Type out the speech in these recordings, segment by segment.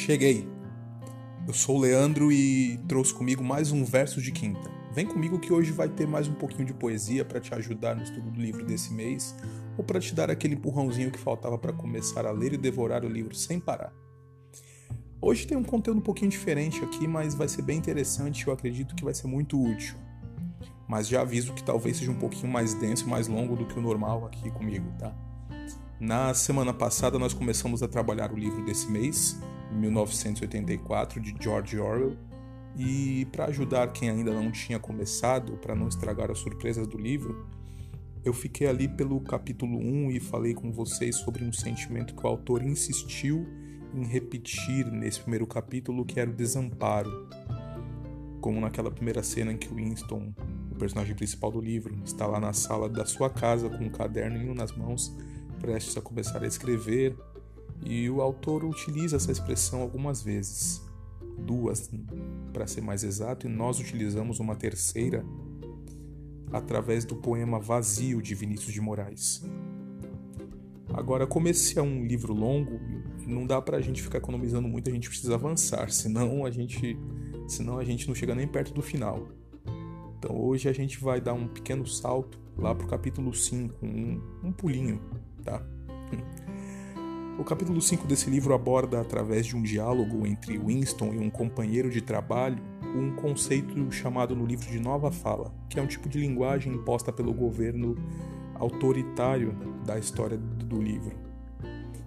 Cheguei. Eu sou o Leandro e trouxe comigo mais um verso de quinta. Vem comigo que hoje vai ter mais um pouquinho de poesia para te ajudar no estudo do livro desse mês ou para te dar aquele empurrãozinho que faltava para começar a ler e devorar o livro sem parar. Hoje tem um conteúdo um pouquinho diferente aqui, mas vai ser bem interessante e eu acredito que vai ser muito útil. Mas já aviso que talvez seja um pouquinho mais denso e mais longo do que o normal aqui comigo, tá? Na semana passada nós começamos a trabalhar o livro desse mês, 1984, de George Orwell, e para ajudar quem ainda não tinha começado, para não estragar as surpresas do livro, eu fiquei ali pelo capítulo 1 e falei com vocês sobre um sentimento que o autor insistiu em repetir nesse primeiro capítulo, que era o desamparo. Como naquela primeira cena em que Winston, o personagem principal do livro, está lá na sala da sua casa com um caderno nas mãos prestes a começar a escrever, e o autor utiliza essa expressão algumas vezes, duas para ser mais exato, e nós utilizamos uma terceira através do poema Vazio de Vinícius de Moraes. Agora, como esse é um livro longo, não dá para a gente ficar economizando muito, a gente precisa avançar, senão a gente, senão a gente não chega nem perto do final. Então hoje a gente vai dar um pequeno salto lá para o capítulo 5, um, um pulinho tá? O capítulo 5 desse livro aborda, através de um diálogo entre Winston e um companheiro de trabalho, um conceito chamado no livro de nova fala, que é um tipo de linguagem imposta pelo governo autoritário da história do livro.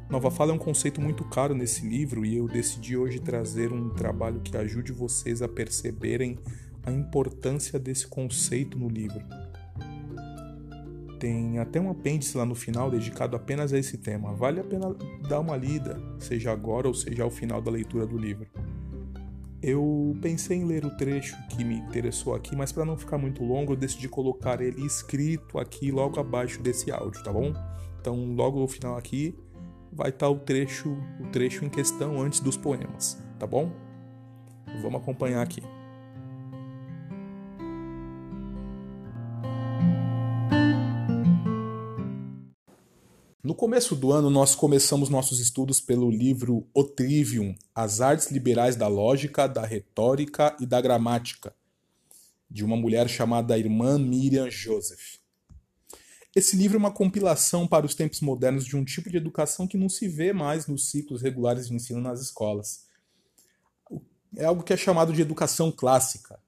Nova fala é um conceito muito caro nesse livro e eu decidi hoje trazer um trabalho que ajude vocês a perceberem a importância desse conceito no livro tem até um apêndice lá no final dedicado apenas a esse tema. Vale a pena dar uma lida, seja agora ou seja ao final da leitura do livro. Eu pensei em ler o trecho que me interessou aqui, mas para não ficar muito longo, eu decidi colocar ele escrito aqui logo abaixo desse áudio, tá bom? Então, logo no final aqui vai estar tá o trecho, o trecho em questão antes dos poemas, tá bom? Vamos acompanhar aqui. No começo do ano, nós começamos nossos estudos pelo livro O Trivium, As Artes Liberais da Lógica, da Retórica e da Gramática, de uma mulher chamada Irmã Miriam Joseph. Esse livro é uma compilação para os tempos modernos de um tipo de educação que não se vê mais nos ciclos regulares de ensino nas escolas. É algo que é chamado de educação clássica,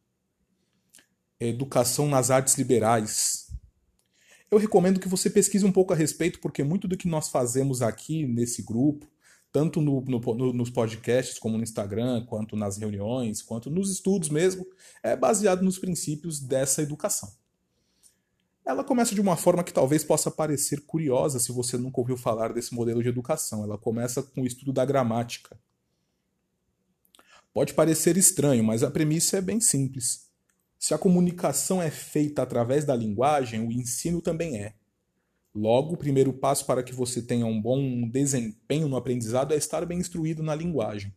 educação nas artes liberais, eu recomendo que você pesquise um pouco a respeito, porque muito do que nós fazemos aqui nesse grupo, tanto no, no, nos podcasts, como no Instagram, quanto nas reuniões, quanto nos estudos mesmo, é baseado nos princípios dessa educação. Ela começa de uma forma que talvez possa parecer curiosa se você nunca ouviu falar desse modelo de educação. Ela começa com o estudo da gramática. Pode parecer estranho, mas a premissa é bem simples. Se a comunicação é feita através da linguagem, o ensino também é. Logo, o primeiro passo para que você tenha um bom desempenho no aprendizado é estar bem instruído na linguagem.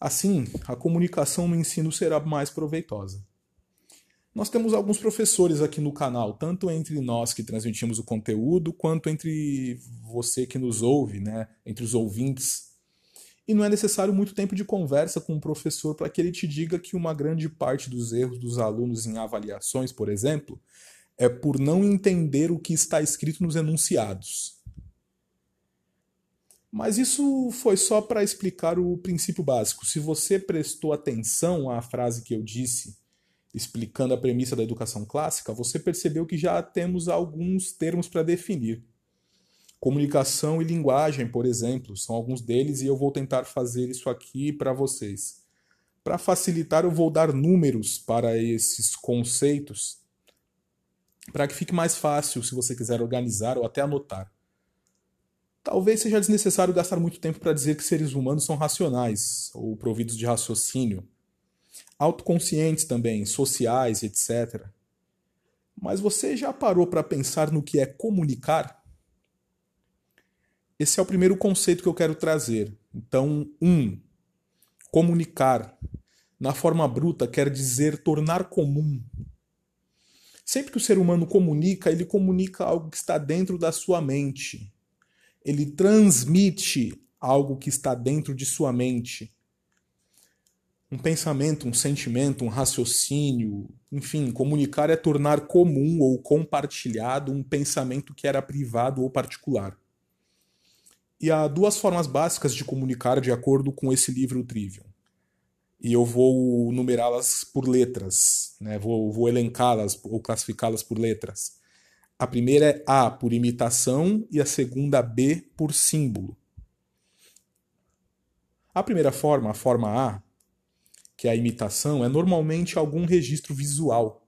Assim, a comunicação no ensino será mais proveitosa. Nós temos alguns professores aqui no canal, tanto entre nós que transmitimos o conteúdo, quanto entre você que nos ouve, né, entre os ouvintes e não é necessário muito tempo de conversa com o professor para que ele te diga que uma grande parte dos erros dos alunos em avaliações, por exemplo, é por não entender o que está escrito nos enunciados. Mas isso foi só para explicar o princípio básico. Se você prestou atenção à frase que eu disse, explicando a premissa da educação clássica, você percebeu que já temos alguns termos para definir. Comunicação e linguagem, por exemplo, são alguns deles e eu vou tentar fazer isso aqui para vocês. Para facilitar, eu vou dar números para esses conceitos, para que fique mais fácil se você quiser organizar ou até anotar. Talvez seja desnecessário gastar muito tempo para dizer que seres humanos são racionais ou providos de raciocínio, autoconscientes também, sociais, etc. Mas você já parou para pensar no que é comunicar? Esse é o primeiro conceito que eu quero trazer. Então, um, comunicar. Na forma bruta, quer dizer tornar comum. Sempre que o ser humano comunica, ele comunica algo que está dentro da sua mente. Ele transmite algo que está dentro de sua mente. Um pensamento, um sentimento, um raciocínio, enfim, comunicar é tornar comum ou compartilhado um pensamento que era privado ou particular. E há duas formas básicas de comunicar de acordo com esse livro Trivium. E eu vou numerá-las por letras, né? vou, vou elencá-las ou classificá-las por letras. A primeira é A por imitação e a segunda B por símbolo. A primeira forma, a forma A, que é a imitação, é normalmente algum registro visual.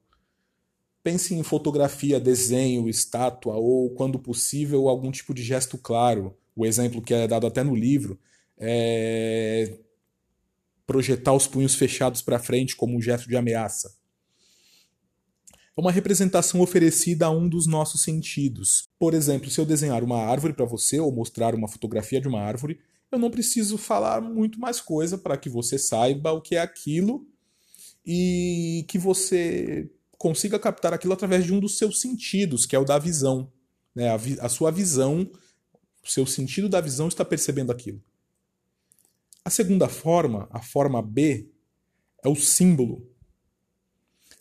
Pense em fotografia, desenho, estátua ou, quando possível, algum tipo de gesto claro. O exemplo que é dado até no livro é projetar os punhos fechados para frente como um gesto de ameaça é uma representação oferecida a um dos nossos sentidos. Por exemplo, se eu desenhar uma árvore para você ou mostrar uma fotografia de uma árvore, eu não preciso falar muito mais coisa para que você saiba o que é aquilo e que você consiga captar aquilo através de um dos seus sentidos, que é o da visão. Né? A, vi a sua visão, o seu sentido da visão está percebendo aquilo. A segunda forma, a forma B, é o símbolo.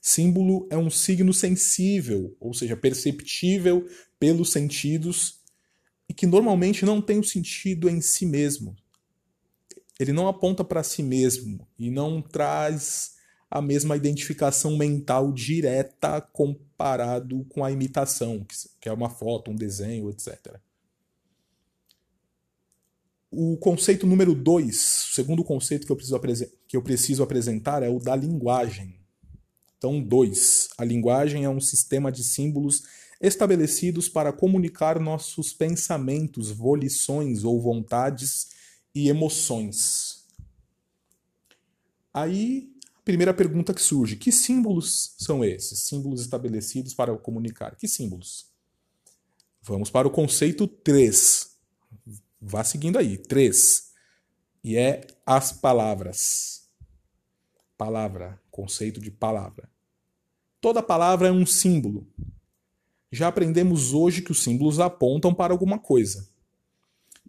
Símbolo é um signo sensível, ou seja, perceptível pelos sentidos e que normalmente não tem o sentido em si mesmo. Ele não aponta para si mesmo e não traz a mesma identificação mental direta comparado com a imitação, que é uma foto, um desenho, etc. O conceito número dois, o segundo conceito que eu preciso, que eu preciso apresentar é o da linguagem. Então, 2. A linguagem é um sistema de símbolos estabelecidos para comunicar nossos pensamentos, volições ou vontades e emoções. Aí, a primeira pergunta que surge: que símbolos são esses? Símbolos estabelecidos para comunicar. Que símbolos? Vamos para o conceito 3. Vá seguindo aí. 3. E é as palavras. Palavra, conceito de palavra. Toda palavra é um símbolo. Já aprendemos hoje que os símbolos apontam para alguma coisa.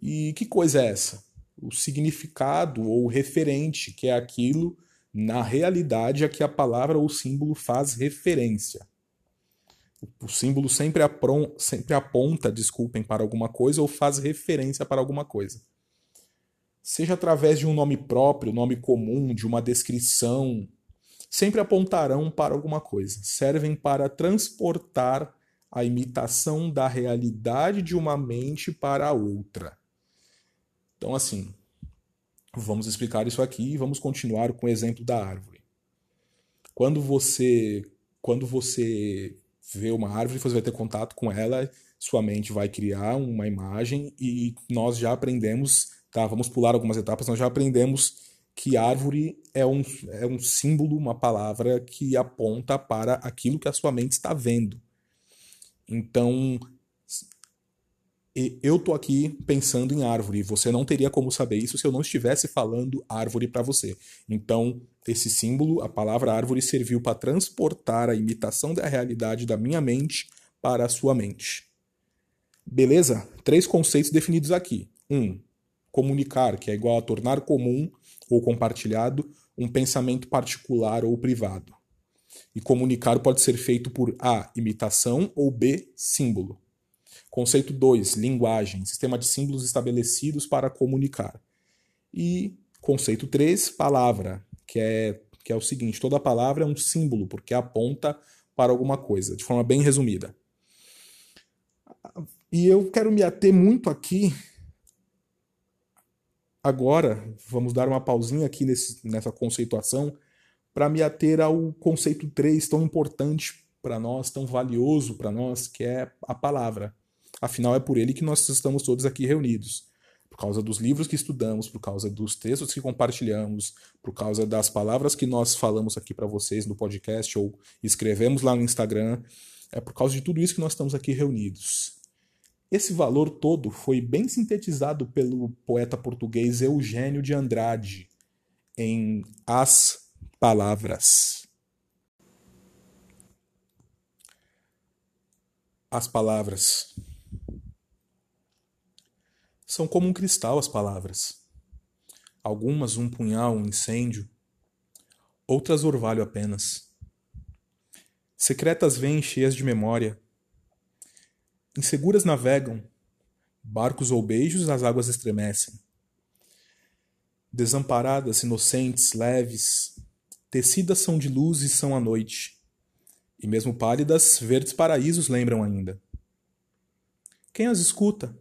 E que coisa é essa? O significado ou referente, que é aquilo na realidade a que a palavra ou símbolo faz referência. O símbolo sempre, sempre aponta, desculpem, para alguma coisa ou faz referência para alguma coisa. Seja através de um nome próprio, nome comum, de uma descrição, sempre apontarão para alguma coisa, servem para transportar a imitação da realidade de uma mente para a outra. Então, assim, vamos explicar isso aqui e vamos continuar com o exemplo da árvore. Quando você, quando você vê uma árvore, você vai ter contato com ela, sua mente vai criar uma imagem e nós já aprendemos, tá? Vamos pular algumas etapas, nós já aprendemos que árvore é um, é um símbolo, uma palavra que aponta para aquilo que a sua mente está vendo. Então, eu tô aqui pensando em árvore. Você não teria como saber isso se eu não estivesse falando árvore para você. Então, esse símbolo, a palavra árvore, serviu para transportar a imitação da realidade da minha mente para a sua mente. Beleza? Três conceitos definidos aqui. Um, comunicar, que é igual a tornar comum ou compartilhado um pensamento particular ou privado. E comunicar pode ser feito por A. imitação ou B. símbolo. Conceito 2. Linguagem, sistema de símbolos estabelecidos para comunicar. E conceito 3. Palavra, que é, que é o seguinte: toda palavra é um símbolo, porque aponta para alguma coisa, de forma bem resumida. E eu quero me ater muito aqui Agora, vamos dar uma pausinha aqui nesse, nessa conceituação para me ater ao conceito 3, tão importante para nós, tão valioso para nós, que é a palavra. Afinal, é por ele que nós estamos todos aqui reunidos. Por causa dos livros que estudamos, por causa dos textos que compartilhamos, por causa das palavras que nós falamos aqui para vocês no podcast ou escrevemos lá no Instagram. É por causa de tudo isso que nós estamos aqui reunidos. Esse valor todo foi bem sintetizado pelo poeta português Eugênio de Andrade em As Palavras. As palavras São como um cristal as palavras. Algumas um punhal, um incêndio, outras orvalho apenas. Secretas vêm cheias de memória. Inseguras navegam, barcos ou beijos as águas estremecem. Desamparadas, inocentes, leves, tecidas são de luz e são a noite. E mesmo pálidas, verdes paraísos lembram ainda. Quem as escuta?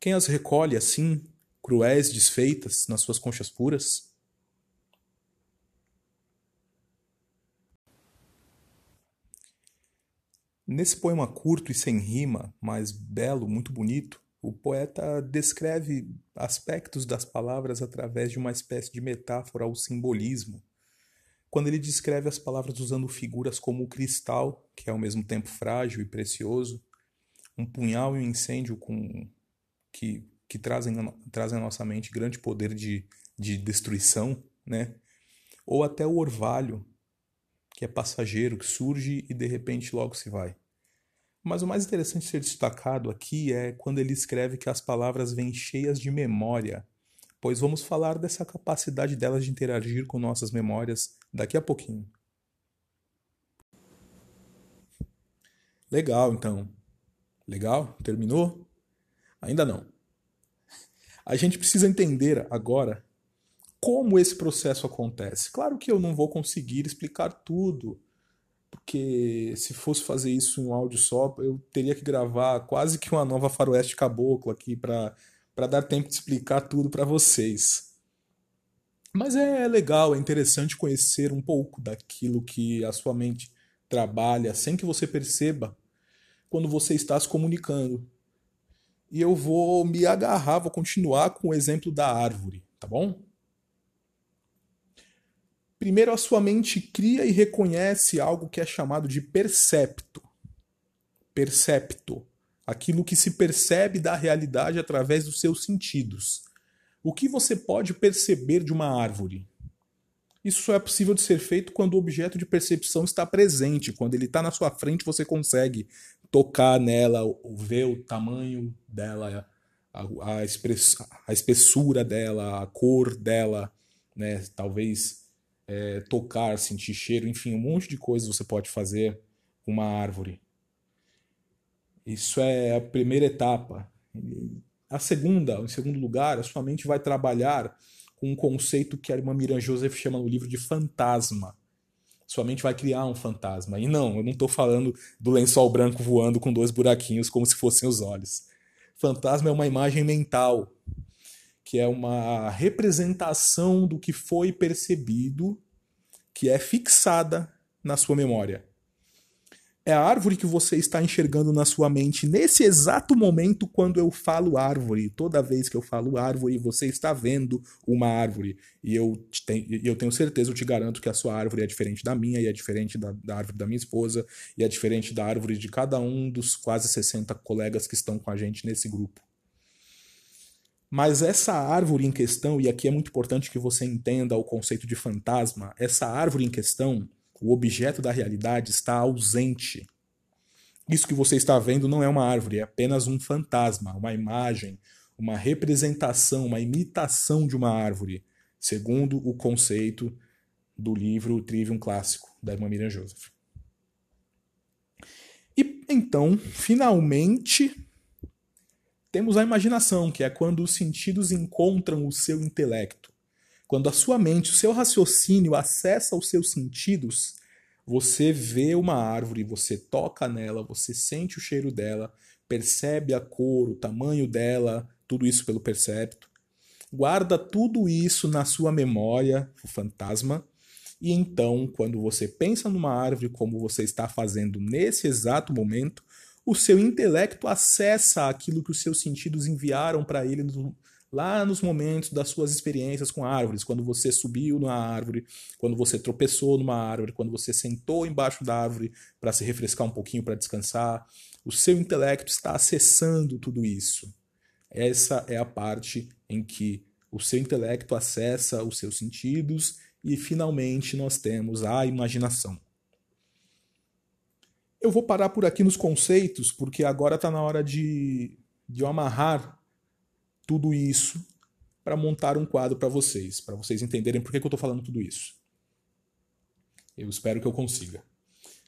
Quem as recolhe assim, cruéis, desfeitas, nas suas conchas puras? Nesse poema curto e sem rima, mas belo, muito bonito, o poeta descreve aspectos das palavras através de uma espécie de metáfora ao simbolismo. Quando ele descreve as palavras usando figuras como o cristal, que é ao mesmo tempo frágil e precioso, um punhal e um incêndio com que, que trazem, trazem à nossa mente grande poder de, de destruição, né? ou até o orvalho, que é passageiro, que surge e de repente logo se vai. Mas o mais interessante ser destacado aqui é quando ele escreve que as palavras vêm cheias de memória, pois vamos falar dessa capacidade delas de interagir com nossas memórias daqui a pouquinho. Legal, então. Legal? Terminou? Ainda não. A gente precisa entender agora como esse processo acontece. Claro que eu não vou conseguir explicar tudo porque se fosse fazer isso em um áudio só, eu teria que gravar quase que uma nova faroeste caboclo aqui para dar tempo de explicar tudo para vocês. Mas é legal, é interessante conhecer um pouco daquilo que a sua mente trabalha sem que você perceba quando você está se comunicando. E eu vou me agarrar, vou continuar com o exemplo da árvore, tá bom? Primeiro, a sua mente cria e reconhece algo que é chamado de percepto. Percepto. Aquilo que se percebe da realidade através dos seus sentidos. O que você pode perceber de uma árvore? Isso só é possível de ser feito quando o objeto de percepção está presente. Quando ele está na sua frente, você consegue tocar nela, ver o tamanho dela, a, a, a espessura dela, a cor dela, né? talvez é, tocar, sentir cheiro, enfim, um monte de coisas você pode fazer com uma árvore. Isso é a primeira etapa. A segunda, em segundo lugar, a sua mente vai trabalhar com um conceito que a irmã Miriam Joseph chama no livro de fantasma. Sua mente vai criar um fantasma. E não, eu não estou falando do lençol branco voando com dois buraquinhos como se fossem os olhos. Fantasma é uma imagem mental que é uma representação do que foi percebido, que é fixada na sua memória. É a árvore que você está enxergando na sua mente nesse exato momento quando eu falo árvore. Toda vez que eu falo árvore, você está vendo uma árvore. E eu, eu tenho certeza, eu te garanto que a sua árvore é diferente da minha, e é diferente da, da árvore da minha esposa, e é diferente da árvore de cada um dos quase 60 colegas que estão com a gente nesse grupo. Mas essa árvore em questão, e aqui é muito importante que você entenda o conceito de fantasma, essa árvore em questão, o objeto da realidade está ausente. Isso que você está vendo não é uma árvore, é apenas um fantasma, uma imagem, uma representação, uma imitação de uma árvore, segundo o conceito do livro Trivium Clássico, da irmã Miriam Joseph. E então, finalmente, temos a imaginação, que é quando os sentidos encontram o seu intelecto. Quando a sua mente, o seu raciocínio acessa os seus sentidos, você vê uma árvore, você toca nela, você sente o cheiro dela, percebe a cor, o tamanho dela, tudo isso pelo percepto. Guarda tudo isso na sua memória, o fantasma, e então, quando você pensa numa árvore como você está fazendo nesse exato momento, o seu intelecto acessa aquilo que os seus sentidos enviaram para ele no, lá nos momentos das suas experiências com árvores, quando você subiu na árvore, quando você tropeçou numa árvore, quando você sentou embaixo da árvore para se refrescar um pouquinho, para descansar. O seu intelecto está acessando tudo isso. Essa é a parte em que o seu intelecto acessa os seus sentidos e finalmente nós temos a imaginação. Eu vou parar por aqui nos conceitos, porque agora está na hora de, de eu amarrar tudo isso para montar um quadro para vocês, para vocês entenderem por que, que eu estou falando tudo isso. Eu espero que eu consiga.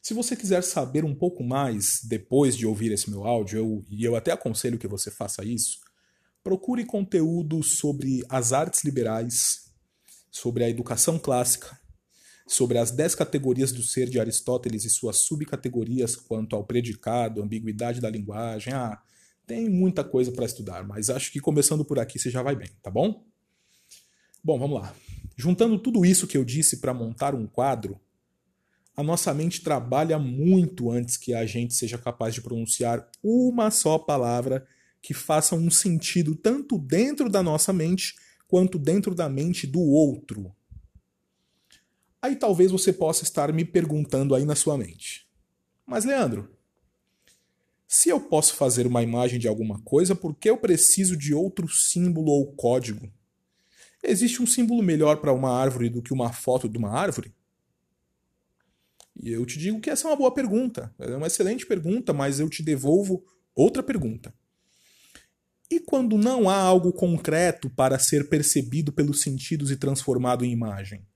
Se você quiser saber um pouco mais depois de ouvir esse meu áudio, eu, e eu até aconselho que você faça isso, procure conteúdo sobre as artes liberais, sobre a educação clássica, sobre as dez categorias do ser de Aristóteles e suas subcategorias quanto ao predicado, ambiguidade da linguagem. Ah, tem muita coisa para estudar, mas acho que começando por aqui você já vai bem, tá bom? Bom, vamos lá. Juntando tudo isso que eu disse para montar um quadro, a nossa mente trabalha muito antes que a gente seja capaz de pronunciar uma só palavra que faça um sentido tanto dentro da nossa mente quanto dentro da mente do outro. Aí talvez você possa estar me perguntando aí na sua mente: Mas Leandro, se eu posso fazer uma imagem de alguma coisa, por que eu preciso de outro símbolo ou código? Existe um símbolo melhor para uma árvore do que uma foto de uma árvore? E eu te digo que essa é uma boa pergunta. É uma excelente pergunta, mas eu te devolvo outra pergunta. E quando não há algo concreto para ser percebido pelos sentidos e transformado em imagem?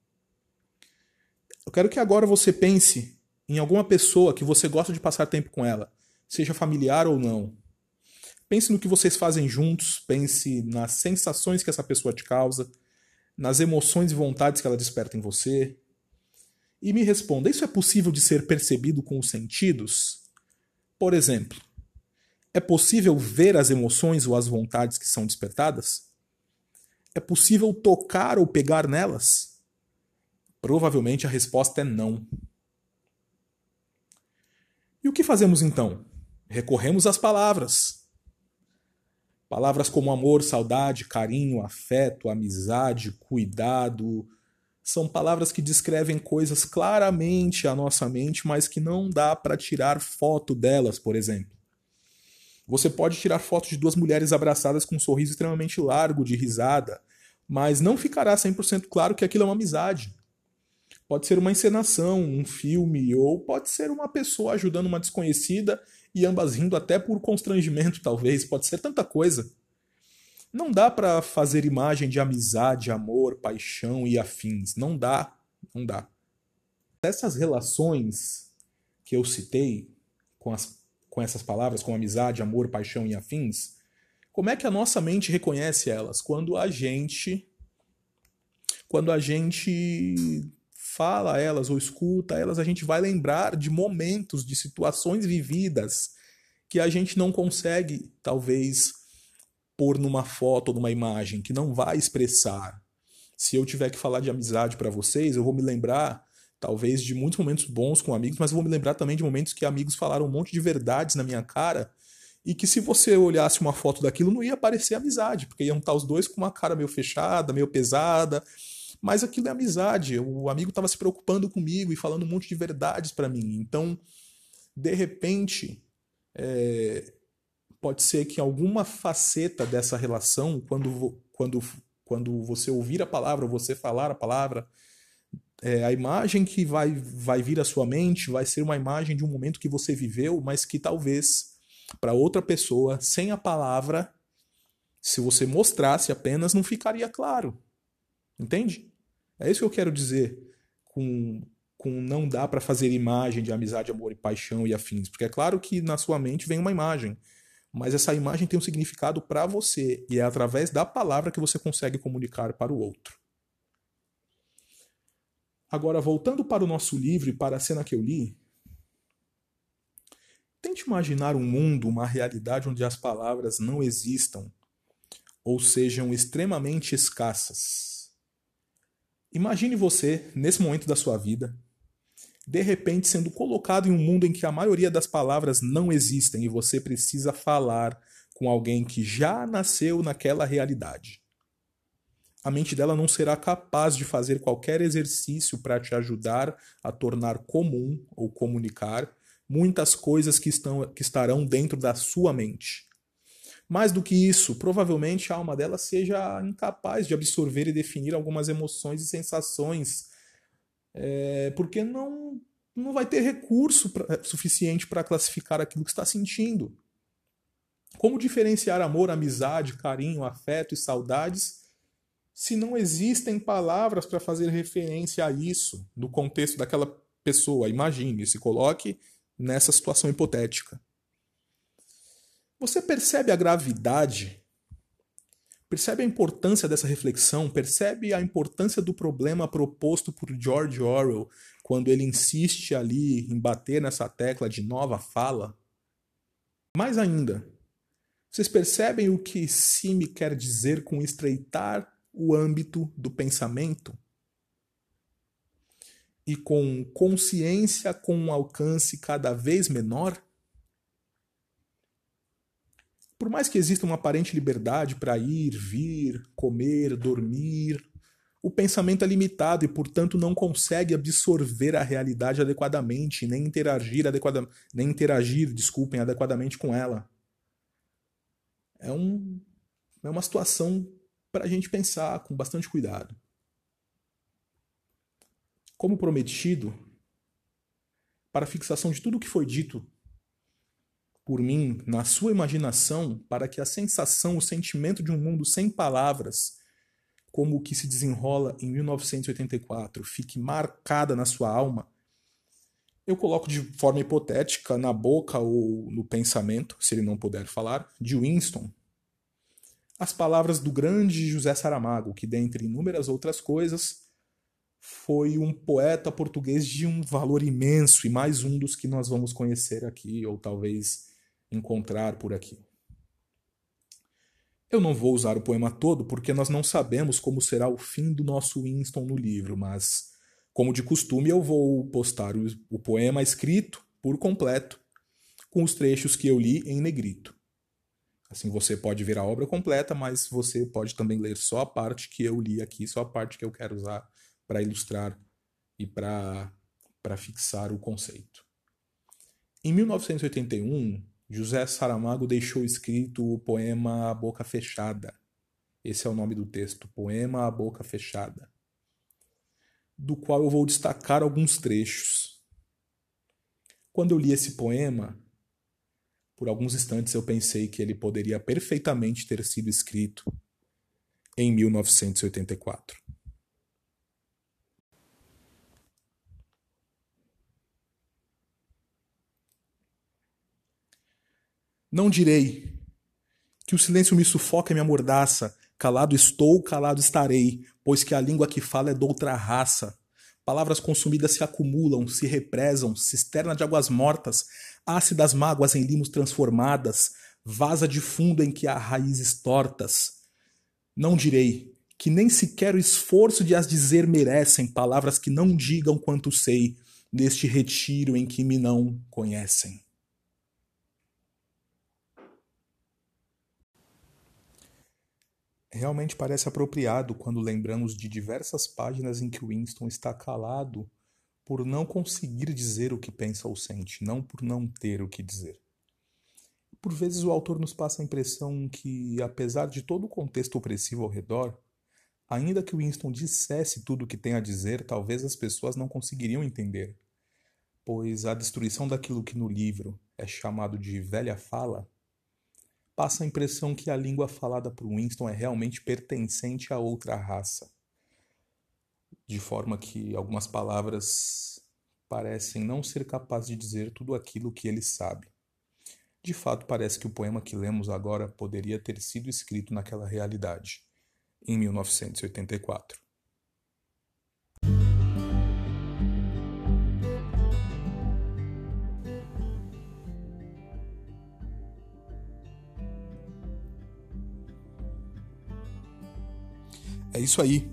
Eu quero que agora você pense em alguma pessoa que você gosta de passar tempo com ela, seja familiar ou não. Pense no que vocês fazem juntos, pense nas sensações que essa pessoa te causa, nas emoções e vontades que ela desperta em você, e me responda: isso é possível de ser percebido com os sentidos? Por exemplo, é possível ver as emoções ou as vontades que são despertadas? É possível tocar ou pegar nelas? Provavelmente a resposta é não. E o que fazemos então? Recorremos às palavras. Palavras como amor, saudade, carinho, afeto, amizade, cuidado, são palavras que descrevem coisas claramente à nossa mente, mas que não dá para tirar foto delas, por exemplo. Você pode tirar foto de duas mulheres abraçadas com um sorriso extremamente largo, de risada, mas não ficará 100% claro que aquilo é uma amizade. Pode ser uma encenação, um filme, ou pode ser uma pessoa ajudando uma desconhecida e ambas rindo até por constrangimento, talvez. Pode ser tanta coisa. Não dá para fazer imagem de amizade, amor, paixão e afins. Não dá, não dá. Essas relações que eu citei com, as, com essas palavras, com amizade, amor, paixão e afins, como é que a nossa mente reconhece elas? Quando a gente quando a gente fala elas ou escuta elas, a gente vai lembrar de momentos, de situações vividas que a gente não consegue, talvez, pôr numa foto ou numa imagem que não vai expressar. Se eu tiver que falar de amizade para vocês, eu vou me lembrar talvez de muitos momentos bons com amigos, mas eu vou me lembrar também de momentos que amigos falaram um monte de verdades na minha cara e que se você olhasse uma foto daquilo não ia parecer amizade, porque iam estar os dois com uma cara meio fechada, meio pesada, mas aquilo é amizade. O amigo estava se preocupando comigo e falando um monte de verdades para mim. Então, de repente, é, pode ser que alguma faceta dessa relação, quando, quando, quando você ouvir a palavra, você falar a palavra, é, a imagem que vai, vai vir à sua mente vai ser uma imagem de um momento que você viveu, mas que talvez para outra pessoa, sem a palavra, se você mostrasse apenas, não ficaria claro. Entende? É isso que eu quero dizer com, com não dá para fazer imagem de amizade, amor e paixão e afins. Porque é claro que na sua mente vem uma imagem mas essa imagem tem um significado para você e é através da palavra que você consegue comunicar para o outro. Agora, voltando para o nosso livro e para a cena que eu li, tente imaginar um mundo, uma realidade onde as palavras não existam ou sejam extremamente escassas. Imagine você, nesse momento da sua vida, de repente sendo colocado em um mundo em que a maioria das palavras não existem e você precisa falar com alguém que já nasceu naquela realidade. A mente dela não será capaz de fazer qualquer exercício para te ajudar a tornar comum ou comunicar muitas coisas que, estão, que estarão dentro da sua mente. Mais do que isso, provavelmente a alma dela seja incapaz de absorver e definir algumas emoções e sensações é, porque não, não vai ter recurso pra, suficiente para classificar aquilo que está sentindo. Como diferenciar amor, amizade, carinho, afeto e saudades se não existem palavras para fazer referência a isso no contexto daquela pessoa? Imagine, se coloque nessa situação hipotética. Você percebe a gravidade? Percebe a importância dessa reflexão? Percebe a importância do problema proposto por George Orwell quando ele insiste ali em bater nessa tecla de nova fala? Mais ainda, vocês percebem o que Sime quer dizer com estreitar o âmbito do pensamento? E com consciência com um alcance cada vez menor? Por mais que exista uma aparente liberdade para ir, vir, comer, dormir, o pensamento é limitado e, portanto, não consegue absorver a realidade adequadamente, nem interagir adequadamente, nem interagir, desculpem, adequadamente com ela é, um, é uma situação para a gente pensar com bastante cuidado. Como prometido, para fixação de tudo o que foi dito por mim na sua imaginação, para que a sensação, o sentimento de um mundo sem palavras, como o que se desenrola em 1984, fique marcada na sua alma, eu coloco de forma hipotética na boca ou no pensamento, se ele não puder falar, de Winston, as palavras do grande José Saramago, que, dentre inúmeras outras coisas, foi um poeta português de um valor imenso e mais um dos que nós vamos conhecer aqui, ou talvez encontrar por aqui. Eu não vou usar o poema todo porque nós não sabemos como será o fim do nosso Winston no livro, mas como de costume, eu vou postar o, poema escrito por completo, com os trechos que eu li em negrito. Assim você pode ver a obra completa, mas você pode também ler só a parte que eu li aqui, só a parte que eu quero usar para ilustrar e para fixar o conceito. Em 1981, José Saramago deixou escrito o poema A Boca Fechada. Esse é o nome do texto, Poema A Boca Fechada do qual eu vou destacar alguns trechos. Quando eu li esse poema, por alguns instantes eu pensei que ele poderia perfeitamente ter sido escrito em 1984. Não direi que o silêncio me sufoca e me amordaça, calado estou, calado estarei, pois que a língua que fala é doutra raça. Palavras consumidas se acumulam, se represam, cisterna de águas mortas, ácidas mágoas em limos transformadas, vaza de fundo em que há raízes tortas. Não direi, que nem sequer o esforço de as dizer merecem palavras que não digam quanto sei, neste retiro em que me não conhecem. Realmente parece apropriado quando lembramos de diversas páginas em que Winston está calado por não conseguir dizer o que pensa ou sente, não por não ter o que dizer. Por vezes o autor nos passa a impressão que, apesar de todo o contexto opressivo ao redor, ainda que Winston dissesse tudo o que tem a dizer, talvez as pessoas não conseguiriam entender, pois a destruição daquilo que no livro é chamado de velha fala passa a impressão que a língua falada por Winston é realmente pertencente a outra raça. De forma que algumas palavras parecem não ser capazes de dizer tudo aquilo que ele sabe. De fato, parece que o poema que lemos agora poderia ter sido escrito naquela realidade, em 1984. É isso aí.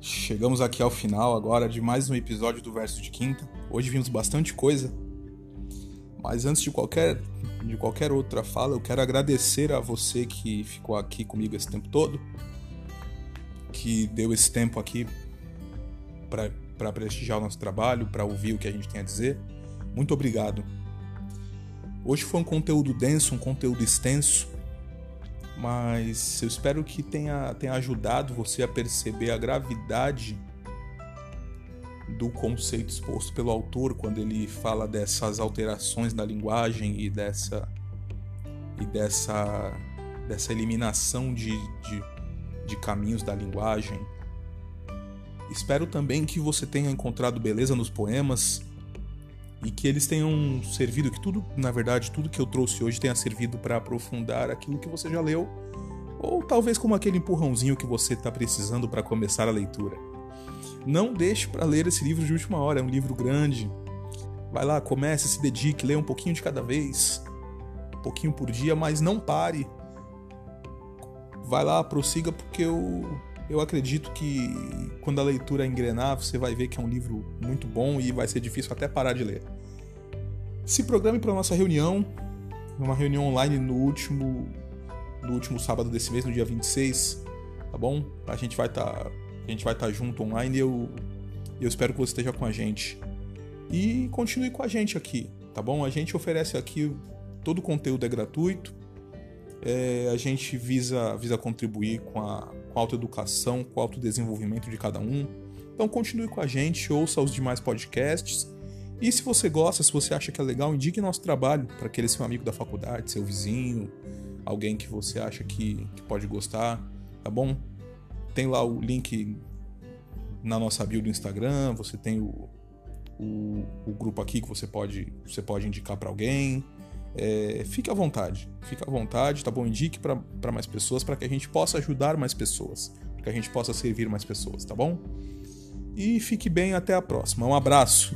Chegamos aqui ao final agora de mais um episódio do Verso de Quinta. Hoje vimos bastante coisa. Mas antes de qualquer de qualquer outra fala, eu quero agradecer a você que ficou aqui comigo esse tempo todo, que deu esse tempo aqui para prestigiar o nosso trabalho, para ouvir o que a gente tem a dizer. Muito obrigado. Hoje foi um conteúdo denso, um conteúdo extenso, mas eu espero que tenha, tenha ajudado você a perceber a gravidade do conceito exposto pelo autor quando ele fala dessas alterações na linguagem e dessa e dessa, dessa eliminação de, de, de caminhos da linguagem. Espero também que você tenha encontrado beleza nos poemas e que eles tenham servido, que tudo, na verdade, tudo que eu trouxe hoje tenha servido para aprofundar aquilo que você já leu, ou talvez como aquele empurrãozinho que você está precisando para começar a leitura. Não deixe para ler esse livro de última hora, é um livro grande. Vai lá, comece, se dedique, leia um pouquinho de cada vez, um pouquinho por dia, mas não pare. Vai lá, prossiga, porque eu, eu acredito que quando a leitura engrenar, você vai ver que é um livro muito bom e vai ser difícil até parar de ler. Se programe para nossa reunião, uma reunião online no último no último sábado desse mês, no dia 26, tá bom? A gente vai estar tá, a gente vai estar tá junto online e eu eu espero que você esteja com a gente. E continue com a gente aqui, tá bom? A gente oferece aqui todo o conteúdo é gratuito. É, a gente visa, visa contribuir com a, com a autoeducação, com o autodesenvolvimento de cada um. Então continue com a gente, ouça os demais podcasts. E se você gosta, se você acha que é legal, indique nosso trabalho para aquele seu amigo da faculdade, seu vizinho, alguém que você acha que, que pode gostar, tá bom? Tem lá o link na nossa bio do Instagram, você tem o, o, o grupo aqui que você pode, você pode indicar para alguém. É, fique à vontade, fique à vontade, tá bom? Indique para mais pessoas para que a gente possa ajudar mais pessoas, para que a gente possa servir mais pessoas, tá bom? E fique bem, até a próxima. Um abraço.